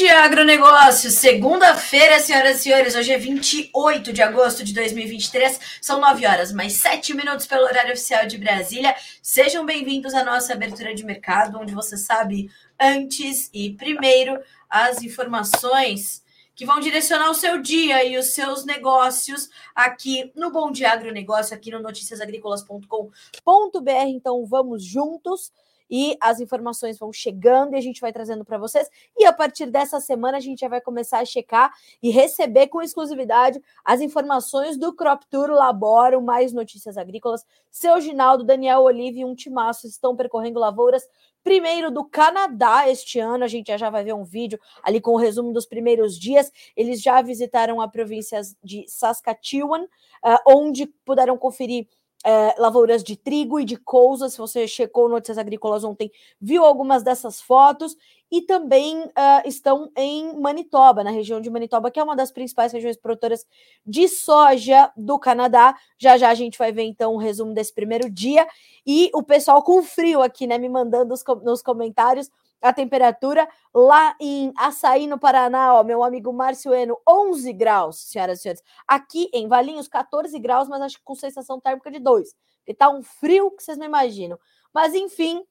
dia, agronegócio! Segunda-feira, senhoras e senhores, hoje é 28 de agosto de 2023, são 9 horas mais 7 minutos pelo horário oficial de Brasília. Sejam bem-vindos à nossa abertura de mercado, onde você sabe antes e primeiro as informações que vão direcionar o seu dia e os seus negócios aqui no Bom Dia Agronegócio, aqui no noticiasagricolas.com.br. Então vamos juntos e as informações vão chegando e a gente vai trazendo para vocês. E a partir dessa semana a gente já vai começar a checar e receber com exclusividade as informações do Crop Tour Laboro, mais notícias agrícolas. Seu Ginaldo, Daniel Olive e um timaço estão percorrendo lavouras primeiro do Canadá este ano. A gente já, vai ver um vídeo ali com o resumo dos primeiros dias. Eles já visitaram a província de Saskatchewan, uh, onde puderam conferir é, lavouras de trigo e de couza. Se você checou Notícias Agrícolas ontem, viu algumas dessas fotos. E também uh, estão em Manitoba, na região de Manitoba, que é uma das principais regiões produtoras de soja do Canadá. Já já a gente vai ver então o um resumo desse primeiro dia. E o pessoal com frio aqui, né, me mandando nos comentários a temperatura lá em Açaí, no Paraná, ó, meu amigo Márcio Eno, 11 graus, senhoras e senhores. Aqui em Valinhos, 14 graus, mas acho que com sensação térmica de 2. Porque tá um frio que vocês não imaginam. Mas enfim,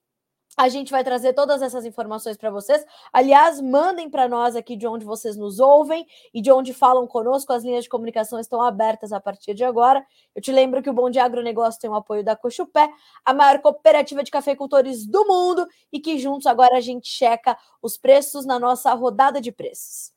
a gente vai trazer todas essas informações para vocês. Aliás, mandem para nós aqui de onde vocês nos ouvem e de onde falam conosco. As linhas de comunicação estão abertas a partir de agora. Eu te lembro que o Bom Dia Agronegócio tem o apoio da Cochupé, a maior cooperativa de cafeicultores do mundo, e que juntos agora a gente checa os preços na nossa rodada de preços.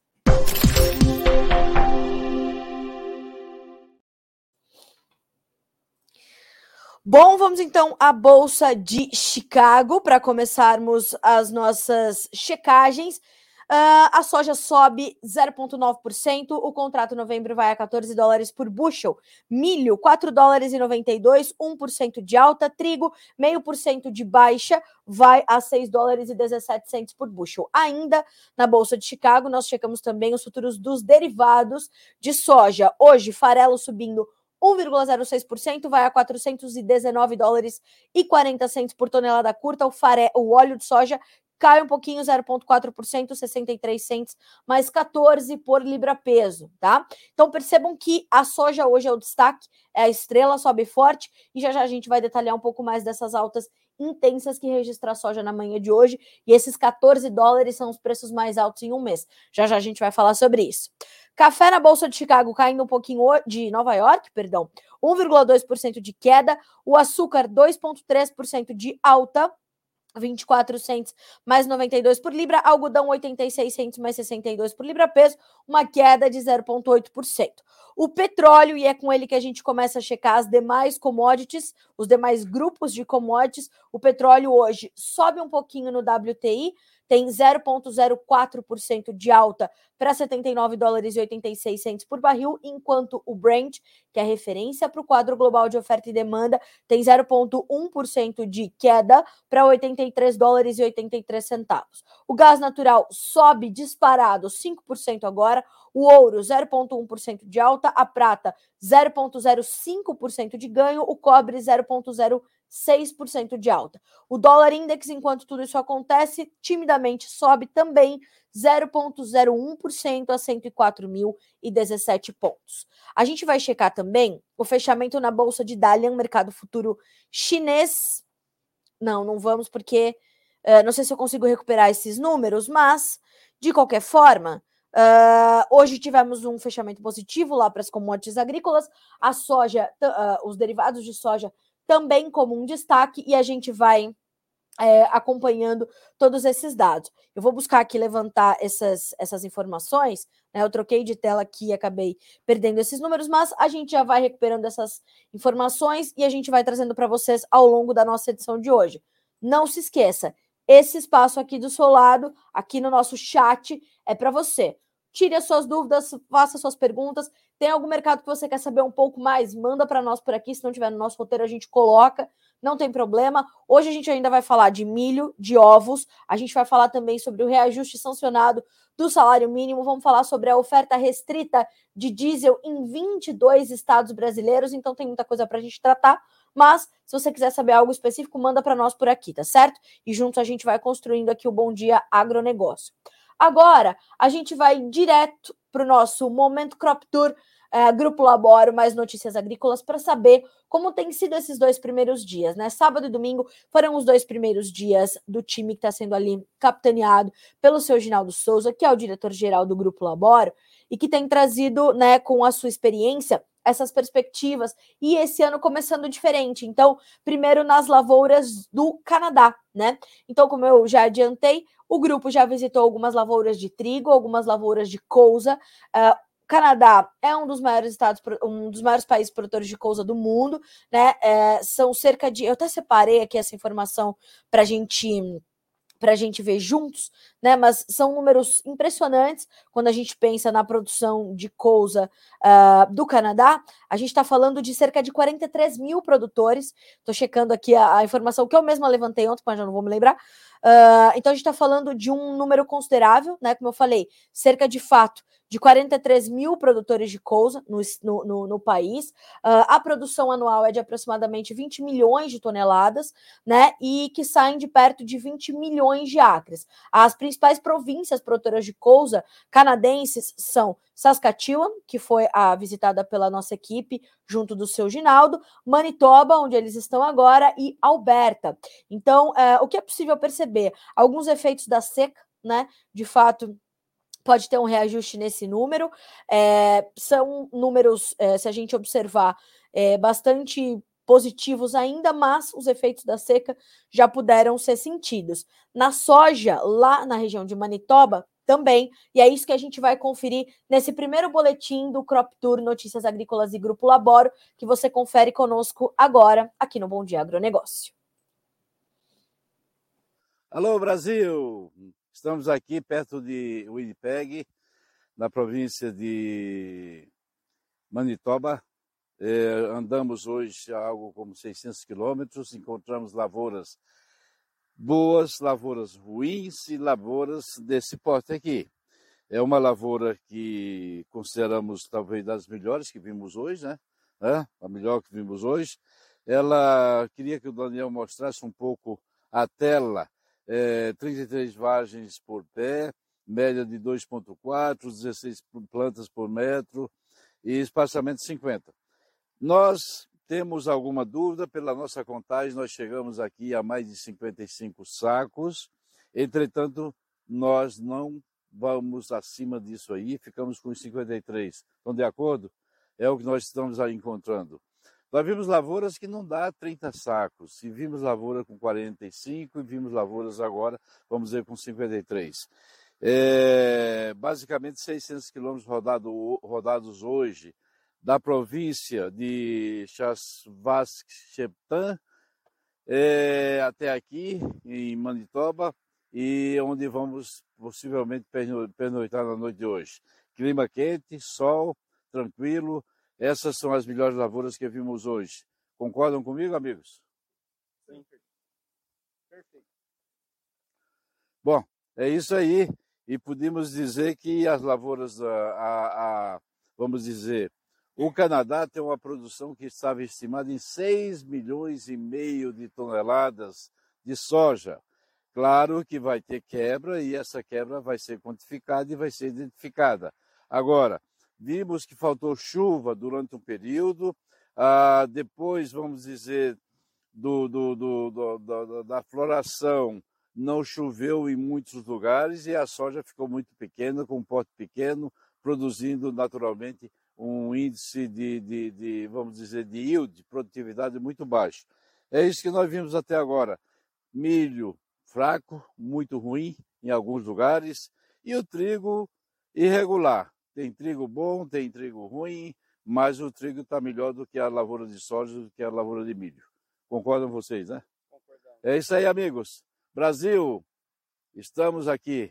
Bom, vamos então à Bolsa de Chicago para começarmos as nossas checagens. Uh, a soja sobe 0,9%, o contrato novembro vai a 14 dólares por bushel. Milho, 4 dólares e 92, 1% de alta. Trigo, 0,5% de baixa, vai a 6 dólares e 17 centos por bushel. Ainda na Bolsa de Chicago, nós checamos também os futuros dos derivados de soja. Hoje, farelo subindo 1,06%, vai a 419 dólares e 40 centos por tonelada curta. O, faré, o óleo de soja cai um pouquinho, 0,4%, 63 centos, mais 14 por libra peso, tá? Então percebam que a soja hoje é o destaque, é a estrela, sobe forte, e já já a gente vai detalhar um pouco mais dessas altas intensas que registra a soja na manhã de hoje, e esses 14 dólares são os preços mais altos em um mês. Já já a gente vai falar sobre isso. Café na Bolsa de Chicago caindo um pouquinho de Nova York, perdão, 1,2% de queda, o açúcar 2,3% de alta. 24 centos mais 92 por libra, algodão 86 centos mais 62 por libra peso, uma queda de 0,8%. O petróleo, e é com ele que a gente começa a checar as demais commodities, os demais grupos de commodities, o petróleo hoje sobe um pouquinho no WTI, tem 0,04% de alta para 79 dólares e 86 centos por barril, enquanto o Brent, que é referência para o quadro global de oferta e demanda, tem 0,1% de queda para 83 dólares e 83 centavos. O gás natural sobe disparado 5% agora, o ouro 0,1% de alta, a prata 0,05% de ganho, o cobre 0,0 6% de alta. O dólar index, enquanto tudo isso acontece, timidamente sobe também 0,01% a 104.017 pontos. A gente vai checar também o fechamento na bolsa de Dalian, mercado futuro chinês. Não, não vamos porque uh, não sei se eu consigo recuperar esses números, mas de qualquer forma, Uh, hoje tivemos um fechamento positivo lá para as commodities agrícolas. A soja, uh, os derivados de soja também como um destaque, e a gente vai é, acompanhando todos esses dados. Eu vou buscar aqui levantar essas, essas informações, né? Eu troquei de tela aqui e acabei perdendo esses números, mas a gente já vai recuperando essas informações e a gente vai trazendo para vocês ao longo da nossa edição de hoje. Não se esqueça, esse espaço aqui do seu lado, aqui no nosso chat, é para você. Tire as suas dúvidas, faça suas perguntas. Tem algum mercado que você quer saber um pouco mais? Manda para nós por aqui. Se não tiver no nosso roteiro, a gente coloca. Não tem problema. Hoje a gente ainda vai falar de milho, de ovos. A gente vai falar também sobre o reajuste sancionado do salário mínimo. Vamos falar sobre a oferta restrita de diesel em 22 estados brasileiros. Então tem muita coisa para a gente tratar. Mas se você quiser saber algo específico, manda para nós por aqui, tá certo? E juntos a gente vai construindo aqui o Bom Dia Agronegócio. Agora, a gente vai direto para o nosso Momento Crop Tour, é, Grupo Laboro, mais notícias agrícolas, para saber como tem sido esses dois primeiros dias, né? Sábado e domingo foram os dois primeiros dias do time que está sendo ali capitaneado pelo seu Ginaldo Souza, que é o diretor-geral do Grupo Laboro, e que tem trazido, né, com a sua experiência, essas perspectivas e esse ano começando diferente. Então, primeiro nas lavouras do Canadá, né? Então, como eu já adiantei, o grupo já visitou algumas lavouras de trigo, algumas lavouras de couza. Uh, Canadá é um dos maiores estados, um dos maiores países produtores de couza do mundo, né? É, são cerca de. Eu até separei aqui essa informação para a gente para a gente ver juntos, né? Mas são números impressionantes quando a gente pensa na produção de couza uh, do Canadá. A gente está falando de cerca de 43 mil produtores. Estou checando aqui a, a, informação que eu mesma levantei ontem, mas já não vou me lembrar. Uh, então a gente está falando de um número considerável, né? Como eu falei, cerca de fato de 43 mil produtores de couza no, no, no, país. Uh, a produção anual é de aproximadamente 20 milhões de toneladas, né? E que saem de perto de 20 milhões de acres. As principais províncias produtoras de couza canadenses são Saskatchewan, que foi a visitada pela nossa equipe, junto do seu Ginaldo, Manitoba, onde eles estão agora, e Alberta. Então, uh, o que é possível perceber? Alguns efeitos da seca, né? De fato, pode ter um reajuste nesse número. É, são números, é, se a gente observar, é, bastante positivos ainda, mas os efeitos da seca já puderam ser sentidos. Na soja, lá na região de Manitoba, também, e é isso que a gente vai conferir nesse primeiro boletim do Crop Tour Notícias Agrícolas e Grupo Laboro, que você confere conosco agora aqui no Bom Dia Agronegócio. Alô, Brasil! Estamos aqui perto de Winnipeg, na província de Manitoba. É, andamos hoje algo como 600 quilômetros, encontramos lavouras boas, lavouras ruins e lavouras desse porte aqui. É uma lavoura que consideramos talvez das melhores que vimos hoje, né? É, a melhor que vimos hoje. Ela queria que o Daniel mostrasse um pouco a tela é, 33 vagens por pé, média de 2,4, 16 plantas por metro e espaçamento 50. Nós temos alguma dúvida, pela nossa contagem, nós chegamos aqui a mais de 55 sacos, entretanto, nós não vamos acima disso aí, ficamos com 53. Estão de acordo? É o que nós estamos aí encontrando. Nós vimos lavouras que não dá 30 sacos, e vimos lavoura com 45, e vimos lavouras agora, vamos dizer, com 53. É, basicamente 600 quilômetros rodado, rodados hoje da província de Chasvasquetan é, até aqui, em Manitoba, e onde vamos possivelmente pernoitar na noite de hoje. Clima quente, sol, tranquilo, essas são as melhores lavouras que vimos hoje. Concordam comigo, amigos? Sim. Perfeito. Bom, é isso aí. E podemos dizer que as lavouras, a, a, a, vamos dizer, o Canadá tem uma produção que estava estimada em 6 milhões e meio de toneladas de soja. Claro que vai ter quebra e essa quebra vai ser quantificada e vai ser identificada. Agora, Vimos que faltou chuva durante um período, ah, depois, vamos dizer, do, do, do, do, da floração, não choveu em muitos lugares e a soja ficou muito pequena, com um pote pequeno, produzindo naturalmente um índice de, de, de, vamos dizer, de yield, de produtividade muito baixo. É isso que nós vimos até agora. Milho fraco, muito ruim em alguns lugares, e o trigo irregular. Tem trigo bom, tem trigo ruim, mas o trigo está melhor do que a lavoura de soja, do que a lavoura de milho. Concordam vocês, né? Concordamos. É isso aí, amigos. Brasil, estamos aqui.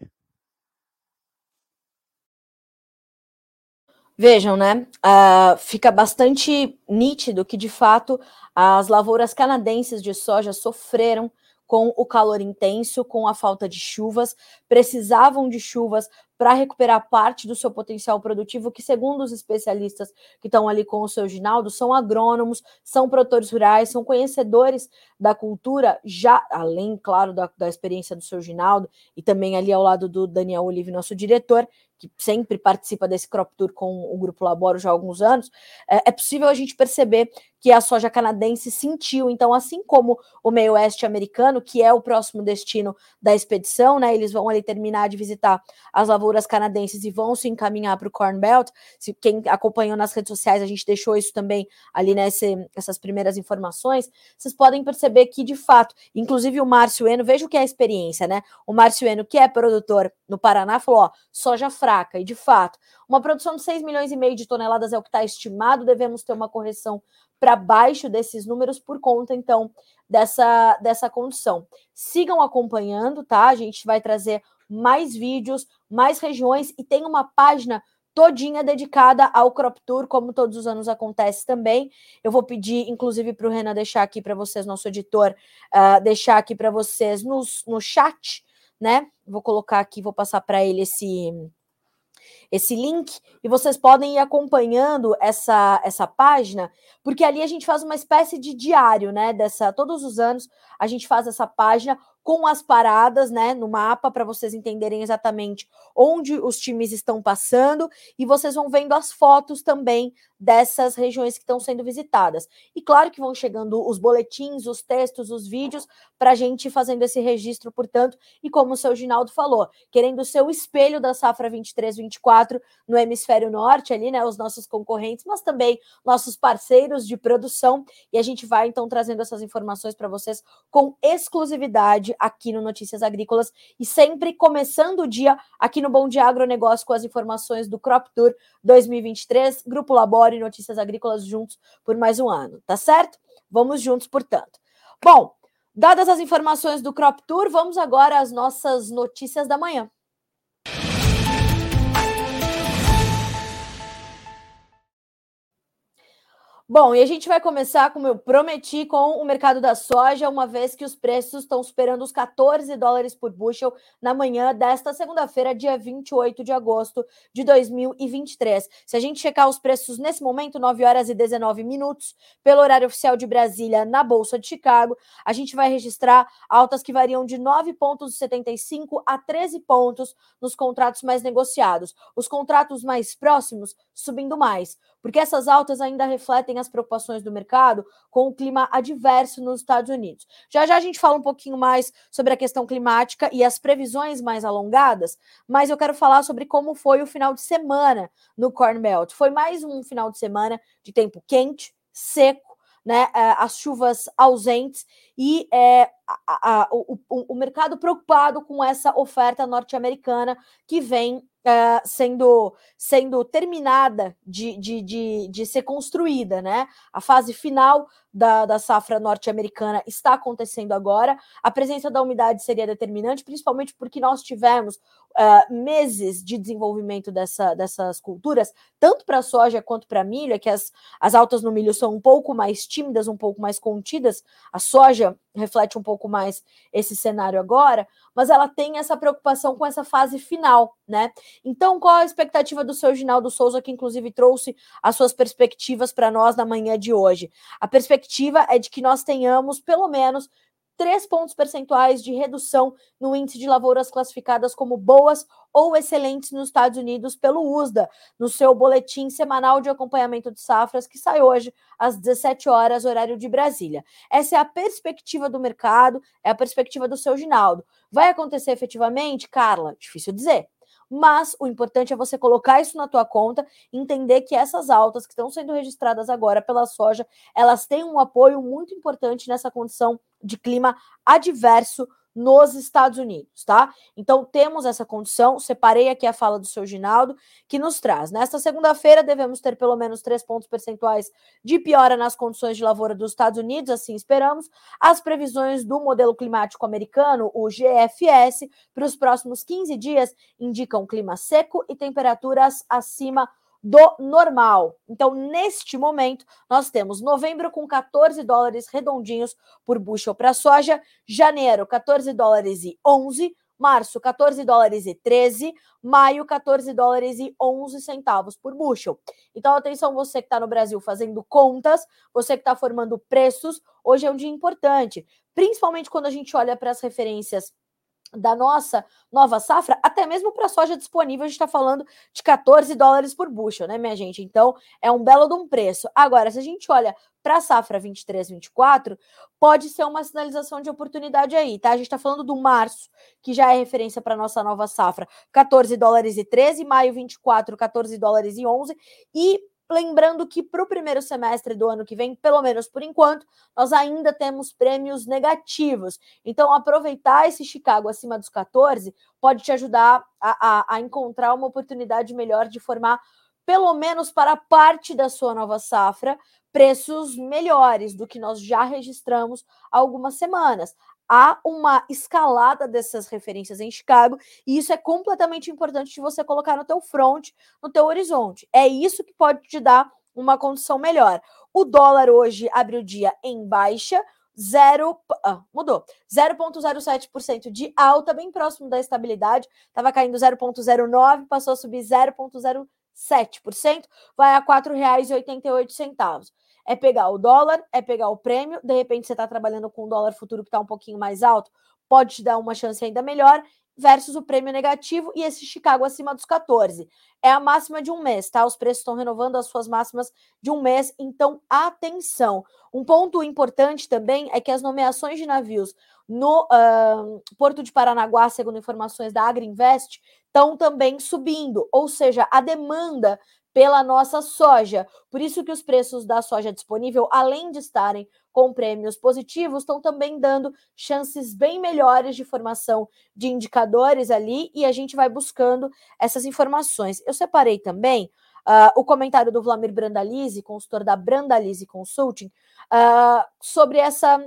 Vejam, né? Uh, fica bastante nítido que, de fato, as lavouras canadenses de soja sofreram com o calor intenso, com a falta de chuvas, precisavam de chuvas para recuperar parte do seu potencial produtivo, que, segundo os especialistas que estão ali com o seu Ginaldo, são agrônomos, são produtores rurais, são conhecedores da cultura, já além, claro, da, da experiência do seu Ginaldo, e também ali ao lado do Daniel Olive, nosso diretor, que sempre participa desse crop tour com o Grupo Laboro já há alguns anos, é, é possível a gente perceber que a soja canadense sentiu. Então, assim como o meio oeste americano, que é o próximo destino da expedição, né? Eles vão ali terminar de visitar as lavouras canadenses e vão se encaminhar para o Corn Belt. Se quem acompanhou nas redes sociais, a gente deixou isso também ali nessas essas primeiras informações. Vocês podem perceber que, de fato, inclusive o Márcio Eno, veja o que é a experiência, né? O Márcio Eno, que é produtor no Paraná, falou: ó, soja fraca. E de fato, uma produção de 6 milhões e meio de toneladas é o que está estimado, devemos ter uma correção para baixo desses números por conta, então, dessa, dessa condição. Sigam acompanhando, tá? A gente vai trazer mais vídeos, mais regiões e tem uma página todinha dedicada ao Crop Tour, como todos os anos acontece também. Eu vou pedir, inclusive, para o Renan deixar aqui para vocês, nosso editor, uh, deixar aqui para vocês no, no chat, né? Vou colocar aqui, vou passar para ele esse esse link e vocês podem ir acompanhando essa, essa página, porque ali a gente faz uma espécie de diário, né? Dessa, todos os anos a gente faz essa página com as paradas, né, no mapa para vocês entenderem exatamente onde os times estão passando e vocês vão vendo as fotos também dessas regiões que estão sendo visitadas. E claro que vão chegando os boletins, os textos, os vídeos para a gente fazendo esse registro, portanto, e como o seu Ginaldo falou, querendo ser o espelho da safra 23-24 no hemisfério norte ali, né, os nossos concorrentes, mas também nossos parceiros de produção, e a gente vai então trazendo essas informações para vocês com exclusividade aqui no Notícias Agrícolas e sempre começando o dia aqui no Bom Dia Agronegócio com as informações do Crop Tour 2023, Grupo Labore e Notícias Agrícolas juntos por mais um ano, tá certo? Vamos juntos, portanto. Bom, dadas as informações do Crop Tour, vamos agora às nossas notícias da manhã. Bom, e a gente vai começar, como eu prometi, com o mercado da soja, uma vez que os preços estão superando os 14 dólares por bushel na manhã desta segunda-feira, dia 28 de agosto de 2023. Se a gente checar os preços nesse momento, 9 horas e 19 minutos, pelo horário oficial de Brasília, na Bolsa de Chicago, a gente vai registrar altas que variam de 9,75 a 13 pontos nos contratos mais negociados. Os contratos mais próximos subindo mais porque essas altas ainda refletem as preocupações do mercado com o clima adverso nos Estados Unidos. Já já a gente fala um pouquinho mais sobre a questão climática e as previsões mais alongadas, mas eu quero falar sobre como foi o final de semana no Corn Belt. Foi mais um final de semana de tempo quente, seco, né, é, as chuvas ausentes e é, a, a, o, o, mercado preocupado com essa oferta norte-americana que vem Uh, sendo, sendo terminada de, de, de, de, ser construída, né? A fase final da, da safra norte-americana está acontecendo agora. A presença da umidade seria determinante, principalmente porque nós tivemos uh, meses de desenvolvimento dessa, dessas culturas, tanto para soja quanto para milho, é que as, as altas no milho são um pouco mais tímidas, um pouco mais contidas. A soja reflete um pouco mais esse cenário agora, mas ela tem essa preocupação com essa fase final, né? Então, qual a expectativa do seu Ginaldo Souza, que inclusive trouxe as suas perspectivas para nós na manhã de hoje? A perspectiva é de que nós tenhamos pelo menos três pontos percentuais de redução no índice de lavouras classificadas como boas ou excelentes nos Estados Unidos pelo USDA, no seu boletim semanal de acompanhamento de safras que sai hoje às 17 horas, horário de Brasília. Essa é a perspectiva do mercado, é a perspectiva do seu Ginaldo. Vai acontecer efetivamente, Carla? Difícil dizer mas o importante é você colocar isso na tua conta, entender que essas altas que estão sendo registradas agora pela soja, elas têm um apoio muito importante nessa condição de clima adverso nos Estados Unidos, tá? Então temos essa condição. Separei aqui a fala do seu Ginaldo, que nos traz. Nesta segunda-feira, devemos ter pelo menos três pontos percentuais de piora nas condições de lavoura dos Estados Unidos, assim esperamos. As previsões do modelo climático americano, o GFS, para os próximos 15 dias indicam clima seco e temperaturas acima do normal. Então, neste momento, nós temos novembro com 14 dólares redondinhos por bushel para soja, janeiro 14 dólares e 11, Março, 14 dólares e 13. Maio, 14 dólares e 11 centavos por bushel. Então, atenção, você que está no Brasil fazendo contas, você que está formando preços, hoje é um dia importante, principalmente quando a gente olha para as referências da nossa nova safra, até mesmo para soja disponível, a gente está falando de 14 dólares por bushel, né, minha gente? Então, é um belo de um preço. Agora, se a gente olha para a safra 23, 24, pode ser uma sinalização de oportunidade aí, tá? A gente está falando do março, que já é referência para nossa nova safra, 14 dólares e 13, maio 24, 14 dólares e 11, e Lembrando que para o primeiro semestre do ano que vem, pelo menos por enquanto, nós ainda temos prêmios negativos. Então, aproveitar esse Chicago acima dos 14 pode te ajudar a, a, a encontrar uma oportunidade melhor de formar, pelo menos para parte da sua nova safra, preços melhores do que nós já registramos há algumas semanas há uma escalada dessas referências em Chicago, e isso é completamente importante de você colocar no teu front, no teu horizonte. É isso que pode te dar uma condição melhor. O dólar hoje abre o dia em baixa, 0, ah, mudou, 0,07% de alta, bem próximo da estabilidade, estava caindo 0,09, passou a subir 0,07%, vai a R$ 4,88 é pegar o dólar, é pegar o prêmio. De repente, você está trabalhando com um dólar futuro que está um pouquinho mais alto, pode te dar uma chance ainda melhor, versus o prêmio negativo e esse Chicago acima dos 14. É a máxima de um mês, tá? Os preços estão renovando as suas máximas de um mês, então atenção. Um ponto importante também é que as nomeações de navios no uh, Porto de Paranaguá, segundo informações da Agriinvest, estão também subindo, ou seja, a demanda pela nossa soja. Por isso que os preços da soja disponível, além de estarem com prêmios positivos, estão também dando chances bem melhores de formação de indicadores ali e a gente vai buscando essas informações. Eu separei também uh, o comentário do Vlamir Brandalize, consultor da Brandalize Consulting, uh, sobre essa,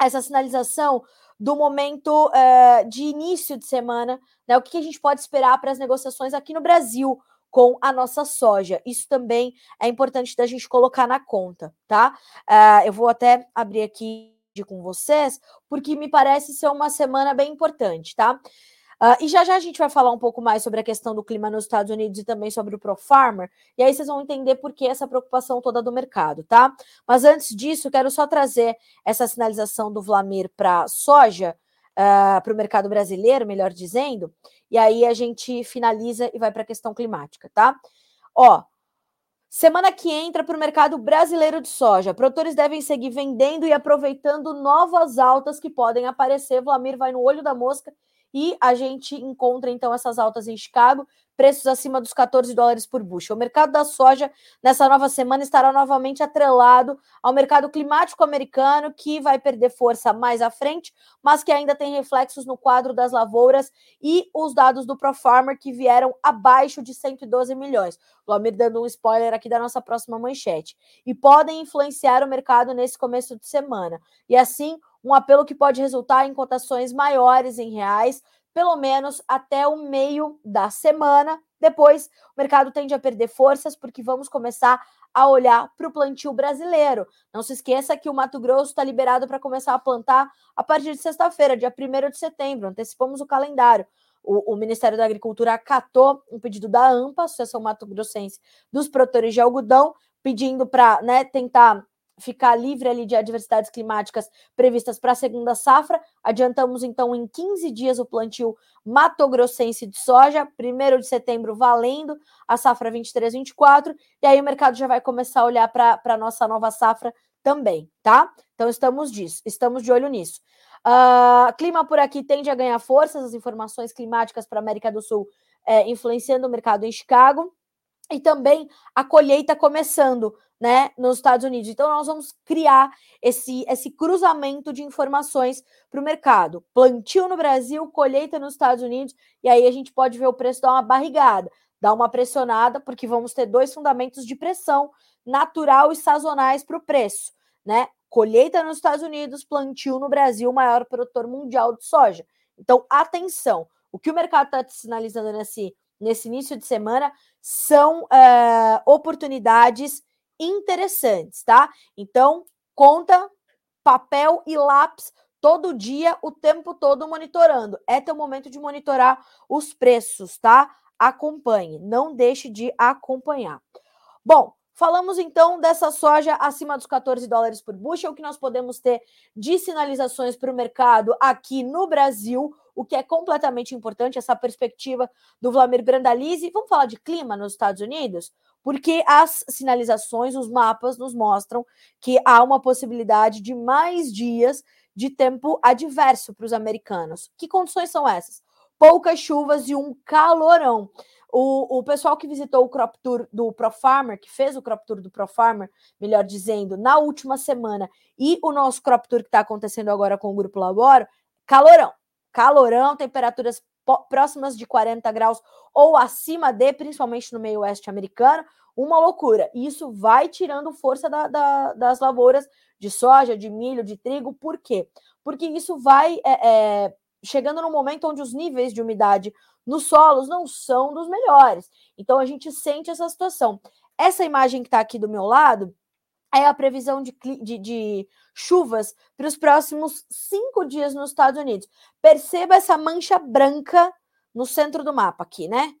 essa sinalização do momento uh, de início de semana, né? O que a gente pode esperar para as negociações aqui no Brasil com a nossa soja. Isso também é importante da gente colocar na conta, tá? Uh, eu vou até abrir aqui com vocês, porque me parece ser uma semana bem importante, tá? Uh, e já já a gente vai falar um pouco mais sobre a questão do clima nos Estados Unidos e também sobre o ProFarmer, e aí vocês vão entender por que essa preocupação toda do mercado, tá? Mas antes disso, quero só trazer essa sinalização do Vlamir para soja, uh, ah, para o mercado brasileiro, melhor dizendo, e aí a gente finaliza e vai para a questão climática, tá? Ó, semana que entra para o mercado brasileiro de soja, produtores devem seguir vendendo e aproveitando novas altas que podem aparecer. Vlamir vai no olho da mosca e a gente encontra então essas altas em Chicago, preços acima dos 14 dólares por bushel. O mercado da soja nessa nova semana estará novamente atrelado ao mercado climático americano, que vai perder força mais à frente, mas que ainda tem reflexos no quadro das lavouras e os dados do ProFarmer que vieram abaixo de 112 milhões. O Almir dando um spoiler aqui da nossa próxima manchete. E podem influenciar o mercado nesse começo de semana. E assim, um apelo que pode resultar em cotações maiores em reais, pelo menos até o meio da semana. Depois, o mercado tende a perder forças, porque vamos começar a olhar para o plantio brasileiro. Não se esqueça que o Mato Grosso está liberado para começar a plantar a partir de sexta-feira, dia 1 de setembro. Antecipamos o calendário. O, o, Ministério da Agricultura acatou um pedido da AMPA, Associação Mato Grossense dos Produtores de Algodão, pedindo para né, tentar ficar livre ali de adversidades climáticas previstas para a segunda safra. Adiantamos então em 15 dias o plantio matogrossense de soja, 1 de setembro valendo a safra 23-24, e aí o mercado já vai começar a olhar para a nossa nova safra também, tá? Então estamos disso, estamos de olho nisso. Uh, clima por aqui tende a ganhar forças, as informações climáticas para a América do Sul é, influenciando o mercado em Chicago e também a colheita começando né, nos Estados Unidos. Então, nós vamos criar esse, esse cruzamento de informações para o mercado. Plantio no Brasil, colheita nos Estados Unidos, e aí a gente pode ver o preço dar uma barrigada, dar uma pressionada, porque vamos ter dois fundamentos de pressão natural e sazonais para o preço, né? Colheita nos Estados Unidos, plantio no Brasil, maior produtor mundial de soja. Então, atenção, o que o mercado está sinalizando nesse, nesse início de semana são uh, oportunidades interessantes, tá? Então, conta, papel e lápis, todo dia, o tempo todo monitorando. É teu momento de monitorar os preços, tá? Acompanhe, não deixe de acompanhar. Bom, falamos então dessa soja acima dos 14 dólares por bushel, que nós podemos ter de sinalizações para o mercado aqui no Brasil, o que é completamente importante, essa perspectiva do Vladimir Brandalize. Vamos falar de clima nos Estados Unidos? Porque as sinalizações, os mapas nos mostram que há uma possibilidade de mais dias de tempo adverso para os americanos. Que condições são essas? Poucas chuvas e um calorão. O, o pessoal que visitou o crop tour do Pro Farmer, que fez o crop tour do Pro Farmer, melhor dizendo, na última semana, e o nosso crop tour que está acontecendo agora com o Grupo Laboro, calorão. Calorão, temperaturas próximas de 40 graus ou acima de, principalmente no meio oeste americano, uma loucura. Isso vai tirando força da, da, das lavouras de soja, de milho, de trigo. Por quê? Porque isso vai é, é, chegando no momento onde os níveis de umidade nos solos não são dos melhores. Então a gente sente essa situação. Essa imagem que está aqui do meu lado é a previsão de, de, de chuvas para os próximos cinco dias nos Estados Unidos. Perceba essa mancha branca no centro do mapa aqui, né?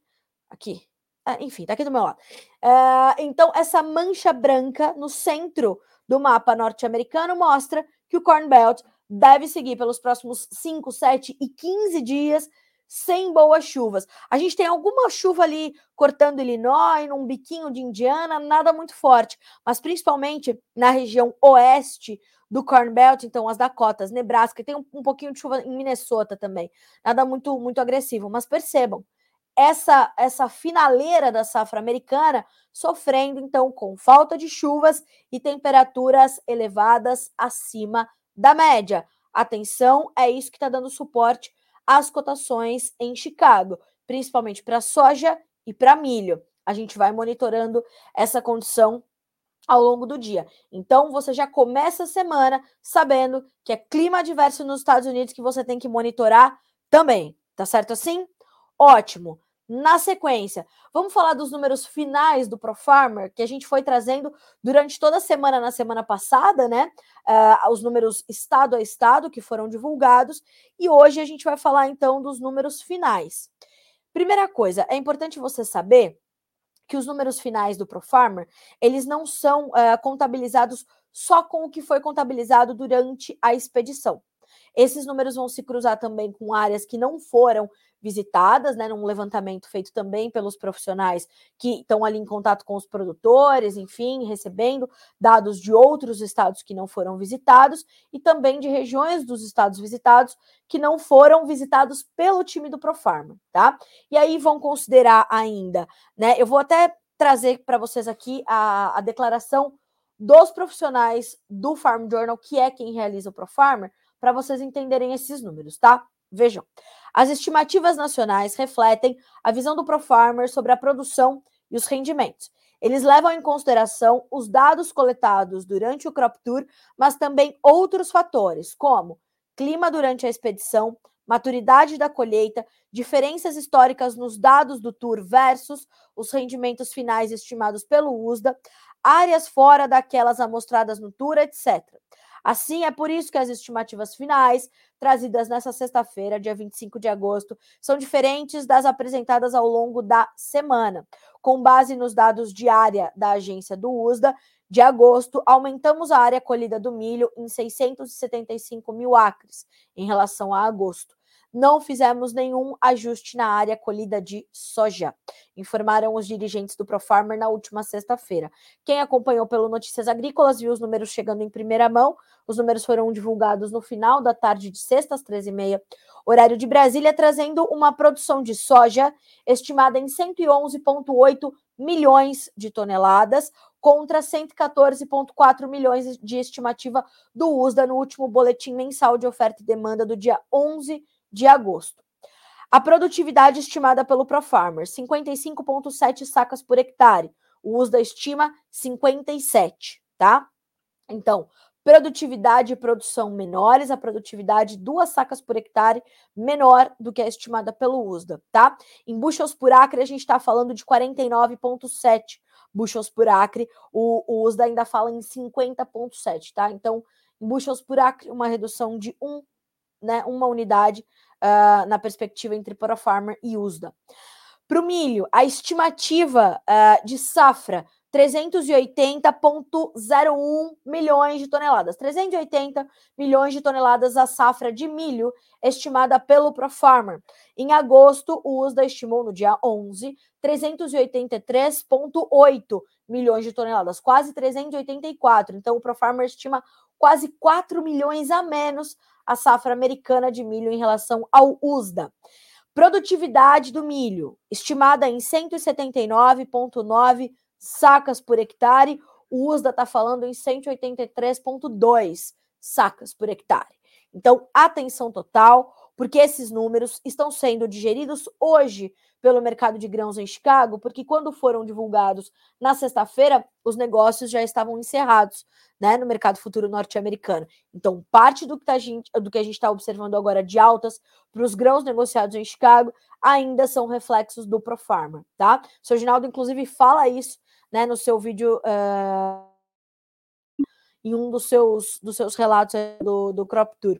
Aqui. Ah, enfim, tá aqui do meu lado. Uh, então, essa mancha branca no centro do mapa norte-americano mostra que o Corn Belt deve seguir pelos próximos 5, 7 e 15 dias sem boas chuvas. A gente tem alguma chuva ali cortando Illinois, num biquinho de Indiana, nada muito forte, mas principalmente na região oeste do Corn Belt, então as Dakotas, Nebraska, tem um, um pouquinho de chuva em Minnesota também. Nada muito muito agressivo, mas percebam, essa essa finaleira da safra americana sofrendo então com falta de chuvas e temperaturas elevadas acima da média. Atenção, é isso que está dando suporte às cotações em Chicago, principalmente para soja e para milho. A gente vai monitorando essa condição ao longo do dia. Então, você já começa a semana sabendo que é clima adverso nos Estados Unidos que você tem que monitorar também. Tá certo assim? Ótimo. Na sequência, vamos falar dos números finais do ProFarmer, que a gente foi trazendo durante toda a semana, na semana passada, né? Uh, os números estado a estado que foram divulgados, e hoje a gente vai falar então dos números finais. Primeira coisa, é importante você saber que os números finais do ProFarmer, eles não são uh, contabilizados só com o que foi contabilizado durante a expedição. Esses números vão se cruzar também com áreas que não foram visitadas, né, num levantamento feito também pelos profissionais que estão ali em contato com os produtores, enfim, recebendo dados de outros estados que não foram visitados e também de regiões dos estados visitados que não foram visitados pelo time do Profarma, tá? E aí vão considerar ainda, né? Eu vou até trazer para vocês aqui a, a declaração dos profissionais do Farm Journal, que é quem realiza o ProFarmer, para vocês entenderem esses números, tá? Vejam. As estimativas nacionais refletem a visão do ProFarmer sobre a produção e os rendimentos. Eles levam em consideração os dados coletados durante o crop tour, mas também outros fatores, como clima durante a expedição, maturidade da colheita, diferenças históricas nos dados do tour versus os rendimentos finais estimados pelo USDA, áreas fora daquelas amostradas no tour, etc. Assim, é por isso que as estimativas finais, trazidas nessa sexta-feira, dia 25 de agosto, são diferentes das apresentadas ao longo da semana. Com base nos dados de área da agência do USDA, de agosto, aumentamos a área colhida do milho em 675 mil acres em relação a agosto não fizemos nenhum ajuste na área colhida de soja, informaram os dirigentes do Profarmer na última sexta-feira. Quem acompanhou pelo Notícias Agrícolas viu os números chegando em primeira mão. Os números foram divulgados no final da tarde de sexta, às 13h30, horário de Brasília, trazendo uma produção de soja estimada em 111,8 milhões de toneladas, contra 114,4 milhões de estimativa do USDA no último boletim mensal de oferta e demanda do dia 11 de agosto. A produtividade estimada pelo ProFarmer, 55,7 sacas por hectare. O USDA estima 57, tá? Então, produtividade e produção menores, a produtividade duas sacas por hectare menor do que a estimada pelo USDA, tá? Em bushels por acre, a gente está falando de 49,7 bushels por acre, o, o USDA ainda fala em 50,7, tá? Então, em bushels por acre, uma redução de um, né, uma unidade uh, na perspectiva entre Profarmer e USDA. Para o milho, a estimativa uh, de safra 380,01 milhões de toneladas. 380 milhões de toneladas a safra de milho estimada pelo Profarmer. Em agosto, o USDA estimou no dia 11 383,8 milhões de toneladas, quase 384. Então, o Profarmer estima quase 4 milhões a menos a safra americana de milho em relação ao USDA. Produtividade do milho, estimada em 179,9 sacas por hectare, o USDA está falando em 183,2 sacas por hectare. Então, atenção total, porque esses números estão sendo digeridos hoje pelo mercado de grãos em Chicago, porque quando foram divulgados na sexta-feira, os negócios já estavam encerrados né, no mercado futuro norte-americano. Então, parte do que, tá a gente, do que a gente está observando agora de altas para os grãos negociados em Chicago ainda são reflexos do Profarma, tá? O seu Ginaldo, inclusive, fala isso né, no seu vídeo, uh, em um dos seus, dos seus relatos do, do Crop Tour.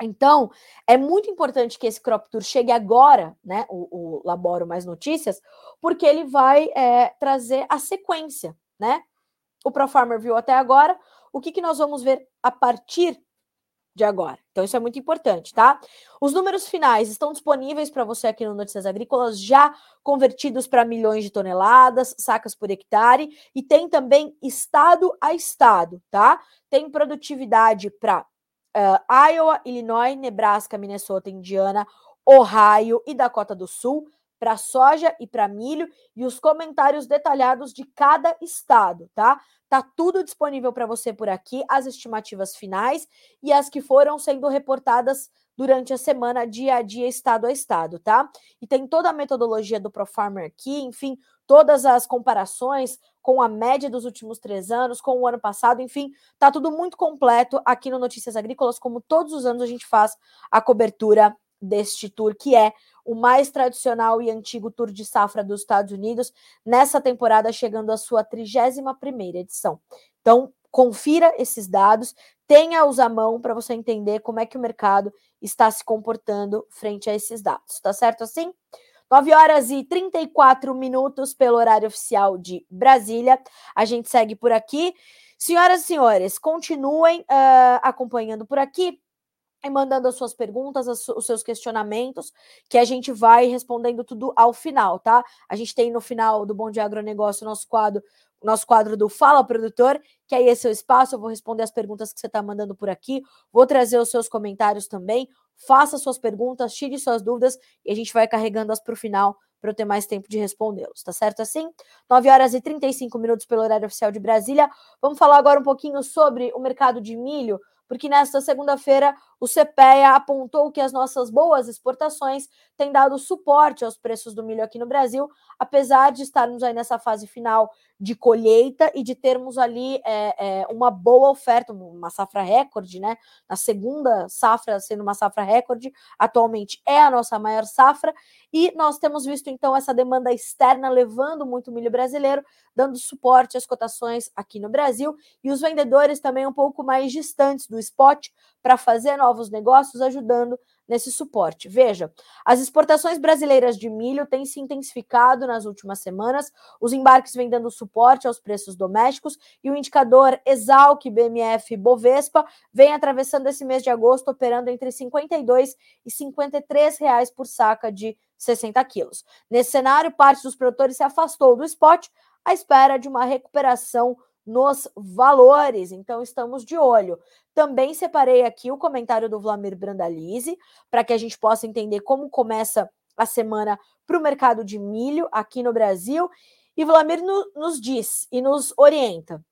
Então, é muito importante que esse Crop Tour chegue agora, né? O, o Laboro Mais Notícias, porque ele vai é, trazer a sequência, né? O ProFarmer viu até agora. O que, que nós vamos ver a partir de agora. Então, isso é muito importante, tá? Os números finais estão disponíveis para você aqui no Notícias Agrícolas, já convertidos para milhões de toneladas, sacas por hectare, e tem também estado a estado, tá? Tem produtividade para uh, Iowa, Illinois, Nebraska, Minnesota, Indiana, Ohio e Dakota do Sul, para soja e para milho, e os comentários detalhados de cada estado, tá? Tá tudo disponível para você por aqui, as estimativas finais e as que foram sendo reportadas durante a semana, dia a dia, estado a estado, tá? E tem toda a metodologia do ProFarmer aqui, enfim, todas as comparações com a média dos últimos três anos, com o ano passado, enfim, tá tudo muito completo aqui no Notícias Agrícolas, como todos os anos a gente faz a cobertura deste tour, que é o mais tradicional e antigo tour de safra dos Estados Unidos, nessa temporada chegando à sua 31ª edição. Então, confira esses dados, tenha-os à mão para você entender como é que o mercado está se comportando frente a esses dados, tá certo assim? 9 horas e 34 minutos pelo horário oficial de Brasília. A gente segue por aqui. Senhoras e senhores, continuem uh, acompanhando por aqui e mandando as suas perguntas, os seus questionamentos, que a gente vai respondendo tudo ao final, tá? A gente tem no final do Bom Dia Agronegócio nosso quadro, nosso quadro do Fala Produtor, que aí é seu espaço, eu vou responder as perguntas que você está mandando por aqui, vou trazer os seus comentários também, faça suas perguntas, tire suas dúvidas e a gente vai carregando-as para o final para eu ter mais tempo de respondê-los, tá certo assim? 9 horas e 35 minutos pelo horário oficial de Brasília. Vamos falar agora um pouquinho sobre o mercado de milho porque nesta segunda-feira o CPEA apontou que as nossas boas exportações têm dado suporte aos preços do milho aqui no Brasil, apesar de estarmos aí nessa fase final de colheita e de termos ali é, é, uma boa oferta, uma safra recorde, né? Na segunda safra sendo uma safra recorde, atualmente é a nossa maior safra, e nós temos visto então essa demanda externa levando muito milho brasileiro, dando suporte às cotações aqui no Brasil, e os vendedores também um pouco mais distantes do spot para fazer novos negócios, ajudando nesse suporte. Veja, as exportações brasileiras de milho têm se intensificado nas últimas semanas, os embarques vêm dando suporte aos preços domésticos e o indicador Exalc BMF Bovespa vem atravessando esse mês de agosto operando entre 52 e 53 reais por saca de 60 quilos. Nesse cenário, parte dos produtores se afastou do spot à espera de uma recuperação nos valores, então estamos de olho. Também separei aqui o comentário do Vlamir Brandalize, para que a gente possa entender como começa a semana para o mercado de milho aqui no Brasil. E Vlamir no, nos diz e nos orienta.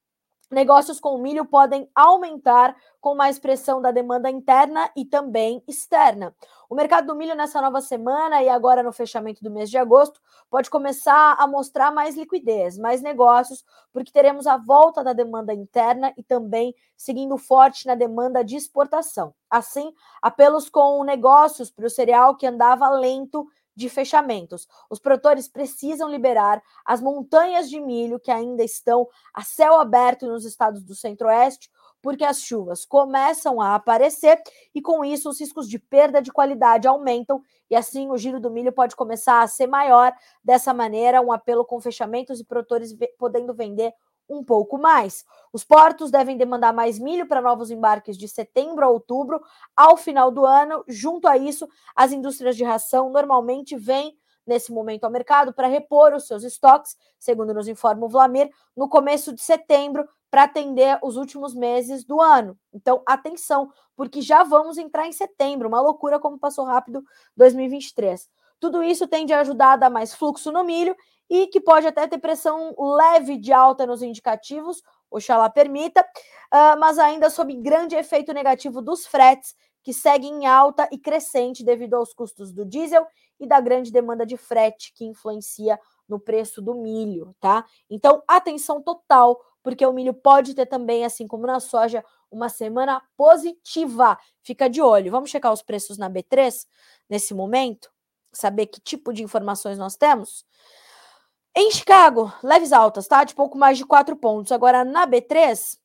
Negócios com milho podem aumentar com mais pressão da demanda interna e também externa. O mercado do milho nessa nova semana e agora no fechamento do mês de agosto pode começar a mostrar mais liquidez, mais negócios, porque teremos a volta da demanda interna e também seguindo forte na demanda de exportação. Assim, apelos com negócios para o cereal que andava lento de fechamentos. Os produtores precisam liberar as montanhas de milho que ainda estão a céu aberto nos estados do Centro-Oeste porque as chuvas começam a aparecer e com isso os riscos de perda de qualidade aumentam e assim o giro do milho pode começar a ser maior. Dessa maneira, um apelo com fechamentos e produtores podendo vender um pouco mais. Os portos devem demandar mais milho para novos embarques de setembro a outubro, ao final do ano. Junto a isso, as indústrias de ração normalmente vêm nesse momento ao mercado para repor os seus estoques, segundo nos informa o Vlamir, no começo de setembro, para atender os últimos meses do ano. Então, atenção, porque já vamos entrar em setembro, uma loucura como passou rápido 2023. Tudo isso tende a ajudar a dar mais fluxo no milho e que pode até ter pressão leve de alta nos indicativos, oxalá permita, uh, mas ainda sob grande efeito negativo dos fretes, que seguem em alta e crescente devido aos custos do diesel e da grande demanda de frete que influencia no preço do milho, tá? Então, atenção total, porque o milho pode ter também, assim como na soja, uma semana positiva. Fica de olho. Vamos checar os preços na B3 nesse momento, saber que tipo de informações nós temos. Em Chicago, leves altas, tá? De pouco mais de 4 pontos. Agora, na B3,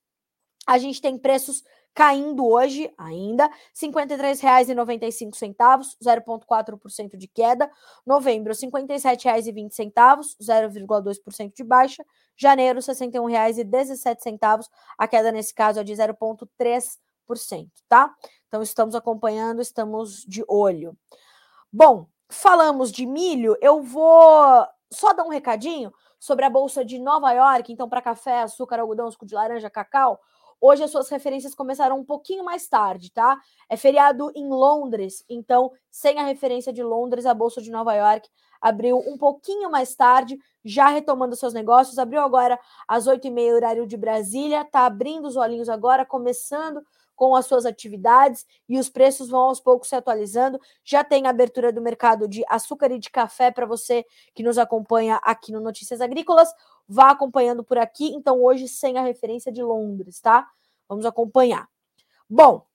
a gente tem preços caindo hoje ainda, R$ 53,95, 0,4% de queda. Novembro, R$ 57,20, 0,2% de baixa. Janeiro, R$ 61,17, a queda nesse caso é de 0,3%, tá? Então estamos acompanhando, estamos de olho. Bom, falamos de milho, eu vou só dar um recadinho sobre a bolsa de Nova York, então para café, açúcar, algodão, suco de laranja, cacau. Hoje as suas referências começaram um pouquinho mais tarde, tá? É feriado em Londres, então sem a referência de Londres, a bolsa de Nova York abriu um pouquinho mais tarde, já retomando seus negócios. Abriu agora às 8h30, horário de Brasília, tá abrindo os olhinhos agora, começando com as suas atividades e os preços vão aos poucos se atualizando. Já tem abertura do mercado de açúcar e de café para você que nos acompanha aqui no Notícias Agrícolas. Vá acompanhando por aqui. Então, hoje, sem a referência de Londres, tá? Vamos acompanhar. Bom,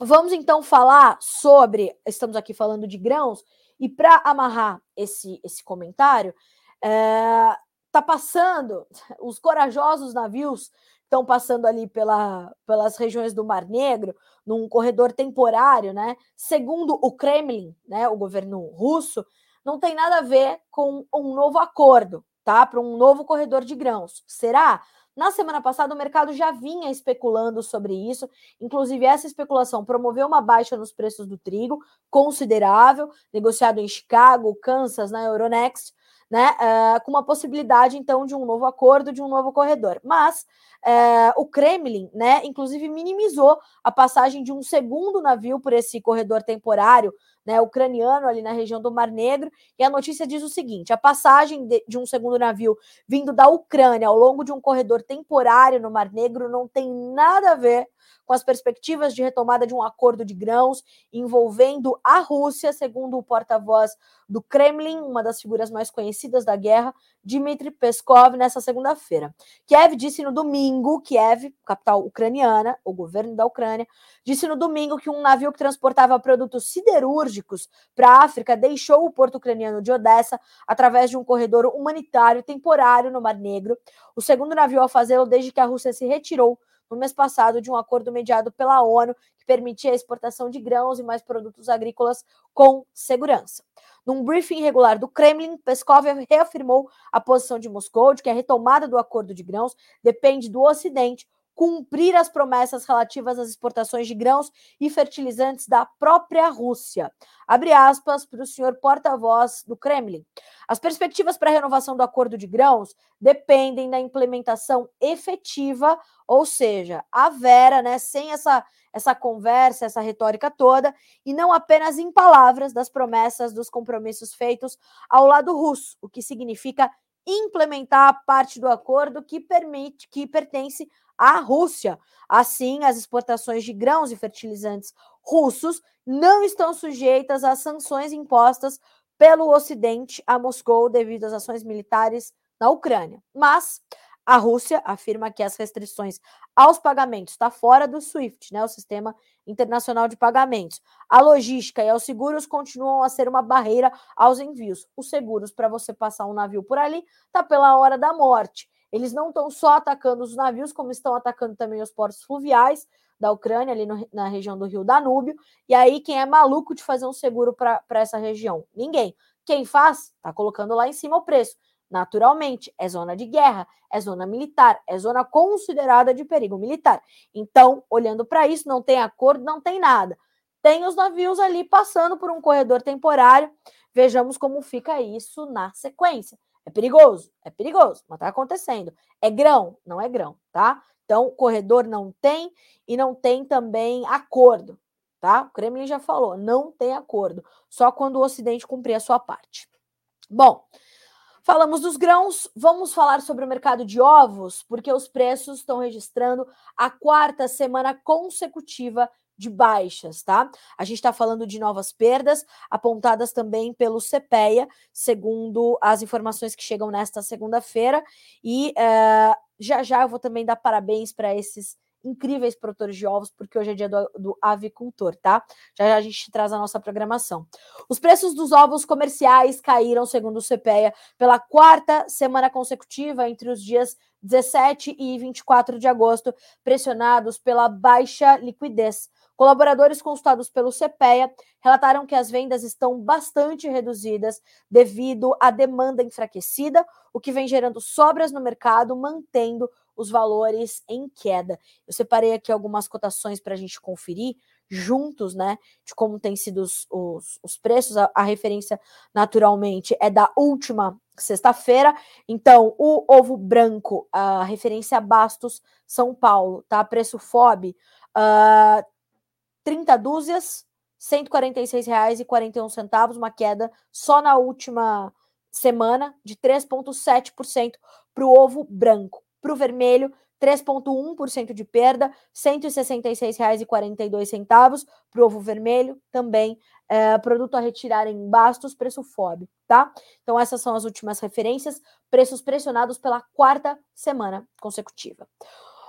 vamos então falar sobre. Estamos aqui falando de grãos, e para amarrar esse, esse comentário, é, tá passando os corajosos navios estão passando ali pela, pelas regiões do Mar Negro, num corredor temporário, né? Segundo o Kremlin, né, o governo russo, não tem nada a ver com um novo acordo, tá? Para um novo corredor de grãos. Será? Na semana passada, o mercado já vinha especulando sobre isso, inclusive essa especulação promoveu uma baixa nos preços do trigo considerável, negociado em Chicago, Kansas, na Euronext, né, uh, com uma possibilidade então de um novo acordo, de um novo corredor. Mas uh, o Kremlin, né, inclusive minimizou a passagem de um segundo navio por esse corredor temporário, né, ucraniano ali na região do Mar Negro. E a notícia diz o seguinte: a passagem de, de um segundo navio vindo da Ucrânia ao longo de um corredor temporário no Mar Negro não tem nada a ver com as perspectivas de retomada de um acordo de grãos envolvendo a Rússia, segundo o porta-voz do Kremlin, uma das figuras mais conhecidas da guerra, Dmitry Peskov, nessa segunda-feira. Kiev disse no domingo, Kiev, capital ucraniana, o governo da Ucrânia, disse no domingo que um navio que transportava produtos siderúrgicos para a África deixou o porto ucraniano de Odessa através de um corredor humanitário temporário no Mar Negro. O segundo navio a fazê-lo desde que a Rússia se retirou no mês passado de um acordo mediado pela ONU que permitia a exportação de grãos e mais produtos agrícolas com segurança. Num briefing regular do Kremlin, Peskov reafirmou a posição de Moscou de que a retomada do acordo de grãos depende do Ocidente cumprir as promessas relativas às exportações de grãos e fertilizantes da própria Rússia. Abre aspas para o senhor porta-voz do Kremlin. As perspectivas para a renovação do acordo de grãos dependem da implementação efetiva, ou seja, a vera, né, sem essa essa conversa, essa retórica toda, e não apenas em palavras das promessas dos compromissos feitos ao lado russo, o que significa implementar a parte do acordo que permite que pertence à Rússia. Assim, as exportações de grãos e fertilizantes russos não estão sujeitas às sanções impostas pelo Ocidente a Moscou devido às ações militares na Ucrânia. Mas a Rússia afirma que as restrições aos pagamentos está fora do SWIFT, né, o Sistema Internacional de Pagamentos. A logística e os seguros continuam a ser uma barreira aos envios. Os seguros para você passar um navio por ali está pela hora da morte. Eles não estão só atacando os navios, como estão atacando também os portos fluviais da Ucrânia, ali no, na região do Rio Danúbio. E aí, quem é maluco de fazer um seguro para essa região? Ninguém. Quem faz, está colocando lá em cima o preço. Naturalmente, é zona de guerra, é zona militar, é zona considerada de perigo militar. Então, olhando para isso, não tem acordo, não tem nada. Tem os navios ali passando por um corredor temporário. Vejamos como fica isso na sequência. É perigoso? É perigoso, mas está acontecendo. É grão? Não é grão, tá? Então, corredor não tem e não tem também acordo, tá? O Kremlin já falou, não tem acordo, só quando o Ocidente cumprir a sua parte. Bom, Falamos dos grãos, vamos falar sobre o mercado de ovos, porque os preços estão registrando a quarta semana consecutiva de baixas, tá? A gente está falando de novas perdas, apontadas também pelo CPEA, segundo as informações que chegam nesta segunda-feira, e uh, já já eu vou também dar parabéns para esses incríveis produtores de ovos, porque hoje é dia do, do, avicultor, tá? Já já a gente traz a nossa programação. Os preços dos ovos comerciais caíram, segundo o CPEA, pela quarta semana consecutiva entre os dias 17 e 24 de agosto, pressionados pela baixa liquidez. Colaboradores consultados pelo CPEA relataram que as vendas estão bastante reduzidas devido à demanda enfraquecida, o que vem gerando sobras no mercado, mantendo os valores em queda. Eu separei aqui algumas cotações para a gente conferir juntos, né, de como tem sido os, os, os preços. A, a, referência, naturalmente, é da última sexta-feira. Então, o ovo branco, a referência Bastos, São Paulo, tá? Preço FOB, uh, 30 dúzias, R$ 146,41, uma queda só na última semana de 3,7% para o ovo branco. Para o vermelho, 3,1% de perda, R$ 166,42 para o ovo vermelho, também é, produto a retirar em bastos, preço FOB, tá? Então, essas são as últimas referências, preços pressionados pela quarta semana consecutiva.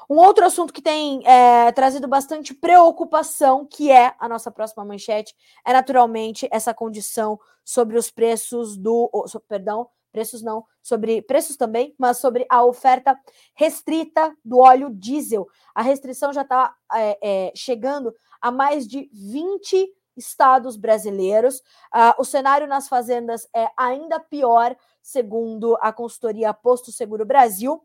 Um outro assunto que tem é, trazido bastante preocupação, que é a nossa próxima manchete, é naturalmente essa condição sobre os preços do. So, perdão, preços não, sobre preços também, mas sobre a oferta restrita do óleo diesel. A restrição já está é, é, chegando a mais de 20 estados brasileiros. Uh, o cenário nas fazendas é ainda pior, segundo a consultoria Posto Seguro Brasil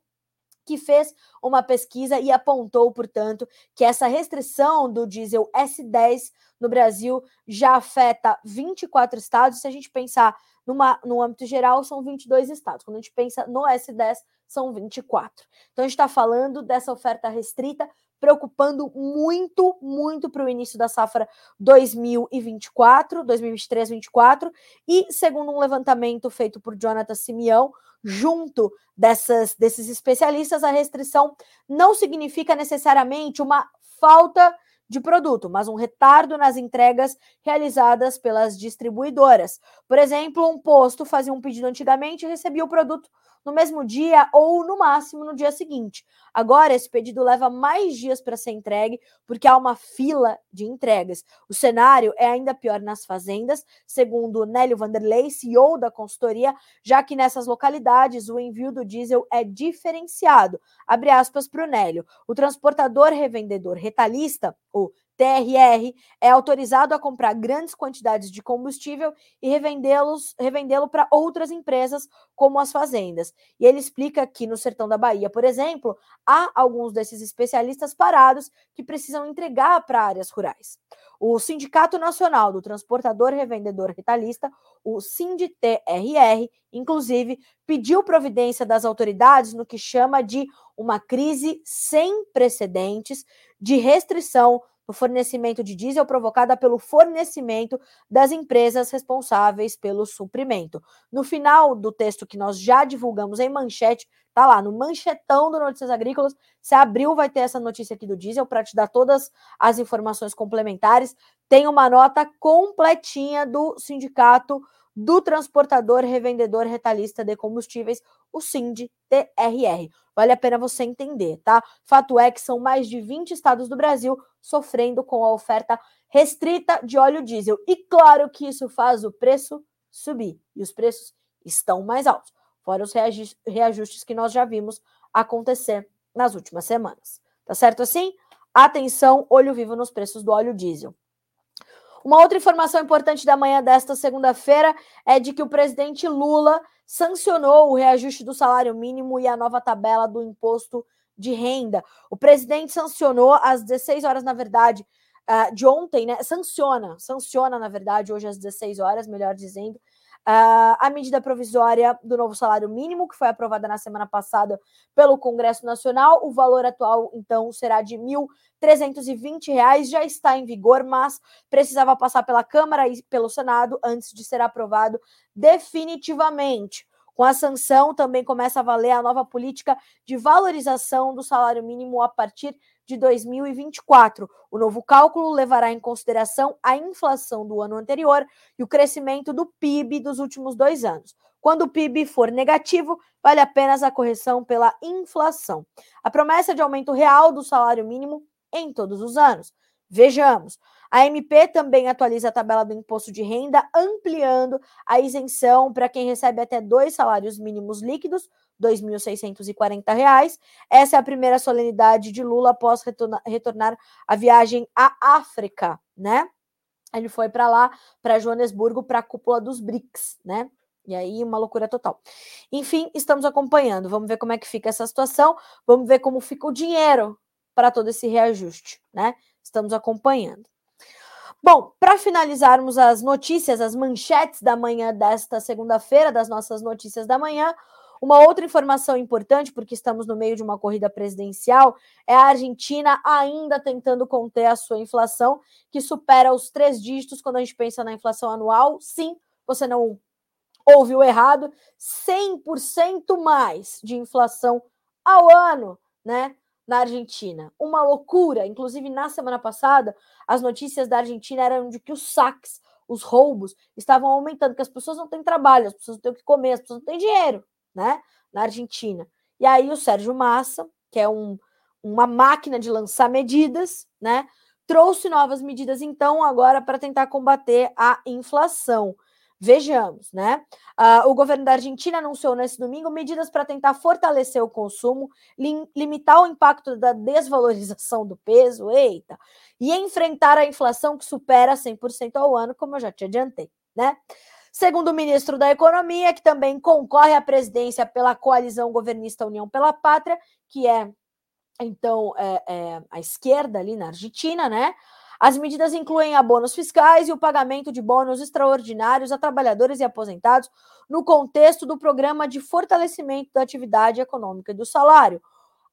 que fez uma pesquisa e apontou, portanto, que essa restrição do diesel S10 no Brasil já afeta 24 estados. Se a gente pensar numa, no âmbito geral, são 22 estados. Quando a gente pensa no S10, são 24. Então, a gente está falando dessa oferta restrita, preocupando muito, muito para o início da safra 2024, 2023-24. E, segundo um levantamento feito por Jonathan Simeão, junto dessas, desses especialistas, a restrição não significa necessariamente uma falta de produto, mas um retardo nas entregas realizadas pelas distribuidoras. Por exemplo, um posto fazia um pedido antigamente e recebia o produto no mesmo dia ou no máximo no dia seguinte. Agora, esse pedido leva mais dias para ser entregue porque há uma fila de entregas. O cenário é ainda pior nas fazendas, segundo Nélio Vanderlei, CEO da consultoria, já que nessas localidades o envio do diesel é diferenciado. Abre aspas para o Nélio. O transportador revendedor retalhista, o TRR é autorizado a comprar grandes quantidades de combustível e revendê-los, revendê-lo para outras empresas, como as fazendas. E ele explica que no sertão da Bahia, por exemplo, há alguns desses especialistas parados que precisam entregar para áreas rurais. O Sindicato Nacional do Transportador Revendedor Retalhista, o SINDTRR, inclusive, pediu providência das autoridades no que chama de uma crise sem precedentes de restrição no fornecimento de diesel provocada pelo fornecimento das empresas responsáveis pelo suprimento. No final do texto que nós já divulgamos em manchete, tá lá no manchetão do Notícias Agrícolas. Se abriu, vai ter essa notícia aqui do diesel para te dar todas as informações complementares. Tem uma nota completinha do sindicato do transportador revendedor retalhista de combustíveis, o SIND-TRR. Vale a pena você entender, tá? Fato é que são mais de 20 estados do Brasil sofrendo com a oferta restrita de óleo diesel. E claro que isso faz o preço subir. E os preços estão mais altos. Fora os reajustes que nós já vimos acontecer nas últimas semanas. Tá certo assim? Atenção, olho vivo nos preços do óleo diesel. Uma outra informação importante da manhã desta segunda-feira é de que o presidente Lula sancionou o reajuste do salário mínimo e a nova tabela do imposto de renda. O presidente sancionou às 16 horas, na verdade, uh, de ontem, né? Sanciona, sanciona, na verdade, hoje às 16 horas, melhor dizendo, Uh, a medida provisória do novo salário mínimo, que foi aprovada na semana passada pelo Congresso Nacional, o valor atual, então, será de R$ 1.320, já está em vigor, mas precisava passar pela Câmara e pelo Senado antes de ser aprovado definitivamente. Com a sanção, também começa a valer a nova política de valorização do salário mínimo a partir de 2024. O novo cálculo levará em consideração a inflação do ano anterior e o crescimento do PIB dos últimos dois anos. Quando o PIB for negativo, vale apenas a correção pela inflação. A promessa de aumento real do salário mínimo em todos os anos. Vejamos. A MP também atualiza a tabela do imposto de renda, ampliando a isenção para quem recebe até dois salários mínimos líquidos, R$ 2.640. Essa é a primeira solenidade de Lula após retornar, retornar a viagem à África, né? Ele foi para lá, para Joanesburgo, para a cúpula dos BRICS, né? E aí, uma loucura total. Enfim, estamos acompanhando. Vamos ver como é que fica essa situação. Vamos ver como fica o dinheiro para todo esse reajuste, né? Estamos acompanhando. Bom, para finalizarmos as notícias, as manchetes da manhã desta segunda-feira, das nossas notícias da manhã, uma outra informação importante, porque estamos no meio de uma corrida presidencial, é a Argentina ainda tentando conter a sua inflação, que supera os três dígitos quando a gente pensa na inflação anual. Sim, você não ouviu errado, 100% mais de inflação ao ano, né? Na Argentina. Uma loucura. Inclusive, na semana passada, as notícias da Argentina eram de que os saques, os roubos, estavam aumentando, que as pessoas não têm trabalho, as pessoas não têm o que comer, as pessoas não têm dinheiro, né? Na Argentina. E aí o Sérgio Massa, que é um, uma máquina de lançar medidas, né? Trouxe novas medidas, então, agora para tentar combater a inflação. Vejamos, né? Uh, o governo da Argentina anunciou nesse domingo medidas para tentar fortalecer o consumo, lim limitar o impacto da desvalorização do peso, eita, e enfrentar a inflação que supera 100% ao ano, como eu já te adiantei, né? Segundo o ministro da Economia, que também concorre à presidência pela coalizão governista União pela Pátria, que é, então, é, é a esquerda ali na Argentina, né? As medidas incluem abonos fiscais e o pagamento de bônus extraordinários a trabalhadores e aposentados no contexto do programa de fortalecimento da atividade econômica e do salário.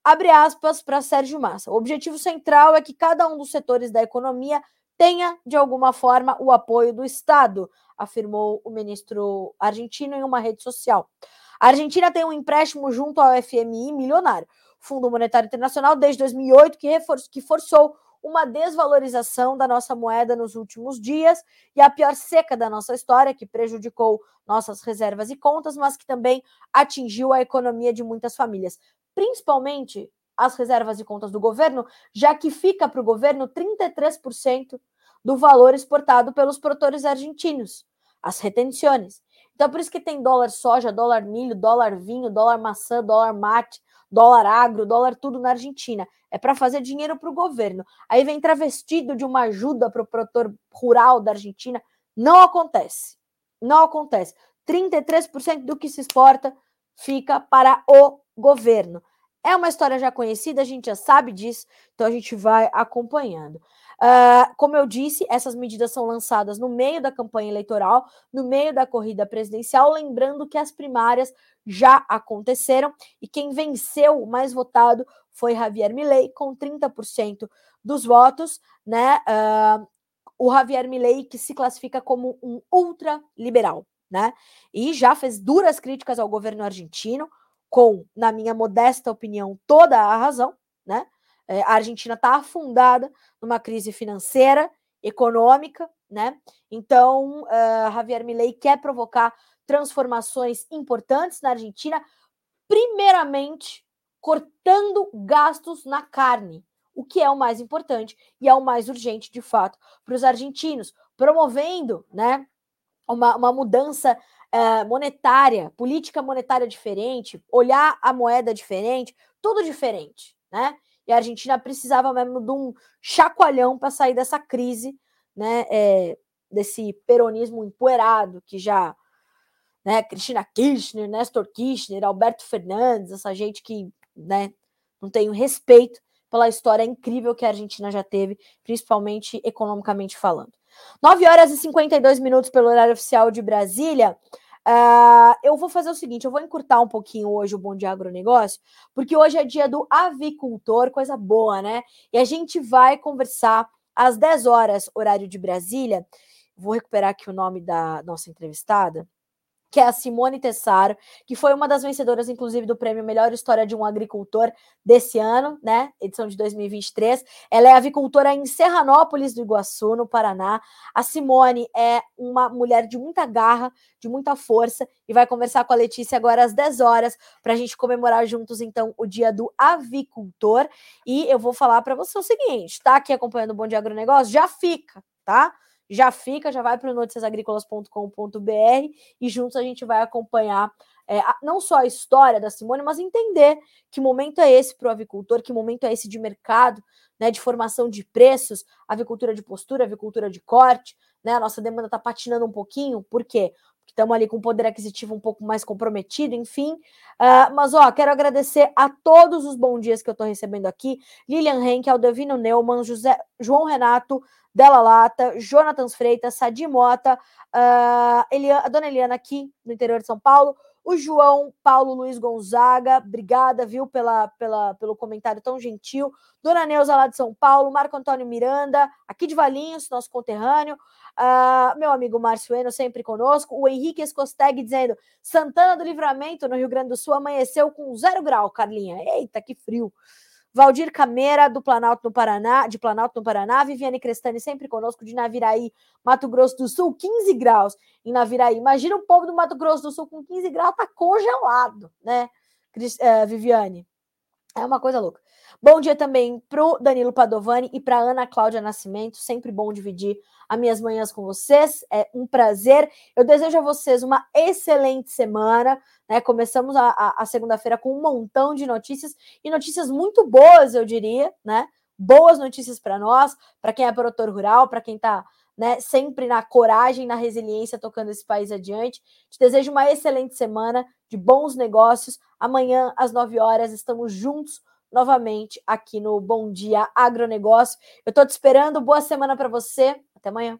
Abre aspas para Sérgio Massa. O objetivo central é que cada um dos setores da economia tenha, de alguma forma, o apoio do Estado, afirmou o ministro argentino em uma rede social. A Argentina tem um empréstimo junto ao FMI milionário, Fundo Monetário Internacional, desde 2008, que, que forçou uma desvalorização da nossa moeda nos últimos dias e a pior seca da nossa história, que prejudicou nossas reservas e contas, mas que também atingiu a economia de muitas famílias, principalmente as reservas e contas do governo, já que fica para o governo 33% do valor exportado pelos produtores argentinos, as retenções. Então, por isso que tem dólar soja, dólar milho, dólar vinho, dólar maçã, dólar mate, dólar agro, dólar tudo na Argentina. É para fazer dinheiro para o governo. Aí vem travestido de uma ajuda para o produtor rural da Argentina. Não acontece. Não acontece. 33% do que se exporta fica para o governo. É uma história já conhecida, a gente já sabe disso, então a gente vai acompanhando. Uh, como eu disse, essas medidas são lançadas no meio da campanha eleitoral, no meio da corrida presidencial, lembrando que as primárias já aconteceram e quem venceu o mais votado foi Javier Milei, com 30% dos votos, né? Uh, o Javier Milei, que se classifica como um ultraliberal, né? E já fez duras críticas ao governo argentino, com, na minha modesta opinião, toda a razão, né? É, a Argentina está afundada numa crise financeira, econômica, né? Então, uh, Javier Milei quer provocar transformações importantes na Argentina, primeiramente cortando gastos na carne, o que é o mais importante e é o mais urgente, de fato, para os argentinos, promovendo, né, uma, uma mudança uh, monetária, política monetária diferente, olhar a moeda diferente, tudo diferente, né? E a Argentina precisava mesmo de um chacoalhão para sair dessa crise, né? É, desse peronismo empoeirado que já, né? Cristina Kirchner, Néstor Kirchner, Alberto Fernandes, essa gente que, né? Não tem respeito pela história incrível que a Argentina já teve, principalmente economicamente falando. 9 horas e 52 minutos pelo horário oficial de Brasília. Uh, eu vou fazer o seguinte: eu vou encurtar um pouquinho hoje o Bom Dia Agronegócio, porque hoje é dia do avicultor, coisa boa, né? E a gente vai conversar às 10 horas, horário de Brasília. Vou recuperar aqui o nome da nossa entrevistada que é a Simone Tessaro, que foi uma das vencedoras, inclusive, do prêmio Melhor História de um Agricultor desse ano, né? Edição de 2023. Ela é avicultora em Serranópolis do Iguaçu, no Paraná. A Simone é uma mulher de muita garra, de muita força, e vai conversar com a Letícia agora às 10 horas, para a gente comemorar juntos, então, o dia do avicultor. E eu vou falar para você o seguinte: tá aqui acompanhando o Bom Dia Agronegócio? Já fica, tá? Já fica, já vai para o noticiasagricolas.com.br e juntos a gente vai acompanhar é, não só a história da Simone, mas entender que momento é esse para o avicultor, que momento é esse de mercado, né, de formação de preços, avicultura de postura, avicultura de corte, né, a nossa demanda está patinando um pouquinho, por quê? Porque estamos ali com poder aquisitivo um pouco mais comprometido, enfim. Uh, mas, ó, quero agradecer a todos os bons dias que eu estou recebendo aqui. Lilian Henkel, Devino Neumann, José, João Renato, Della Lata, Jonathan Freitas, Sadi Mota, uh, Eliana, a dona Eliana aqui no interior de São Paulo, o João Paulo Luiz Gonzaga, obrigada, viu, pela, pela, pelo comentário tão gentil. Dona Neuza lá de São Paulo, Marco Antônio Miranda, aqui de Valinhos, nosso conterrâneo. Uh, meu amigo Márcio Eno, sempre conosco. O Henrique Escosteg dizendo: Santana do Livramento, no Rio Grande do Sul, amanheceu com zero grau, Carlinha. Eita, que frio. Valdir Cameira, do Planalto no Paraná, de Planalto no Paraná, Viviane Crestani sempre conosco, de Naviraí, Mato Grosso do Sul, 15 graus em Naviraí. Imagina o povo do Mato Grosso do Sul com 15 graus, tá congelado, né, uh, Viviane? É uma coisa louca. Bom dia também para o Danilo Padovani e para Ana Cláudia Nascimento. Sempre bom dividir as minhas manhãs com vocês. É um prazer. Eu desejo a vocês uma excelente semana. Né? Começamos a, a, a segunda-feira com um montão de notícias e notícias muito boas, eu diria, né? Boas notícias para nós, para quem é produtor rural, para quem está né, sempre na coragem, na resiliência, tocando esse país adiante. Te desejo uma excelente semana de bons negócios. Amanhã, às 9 horas, estamos juntos novamente aqui no Bom Dia Agronegócio. Eu estou te esperando. Boa semana para você. Até amanhã.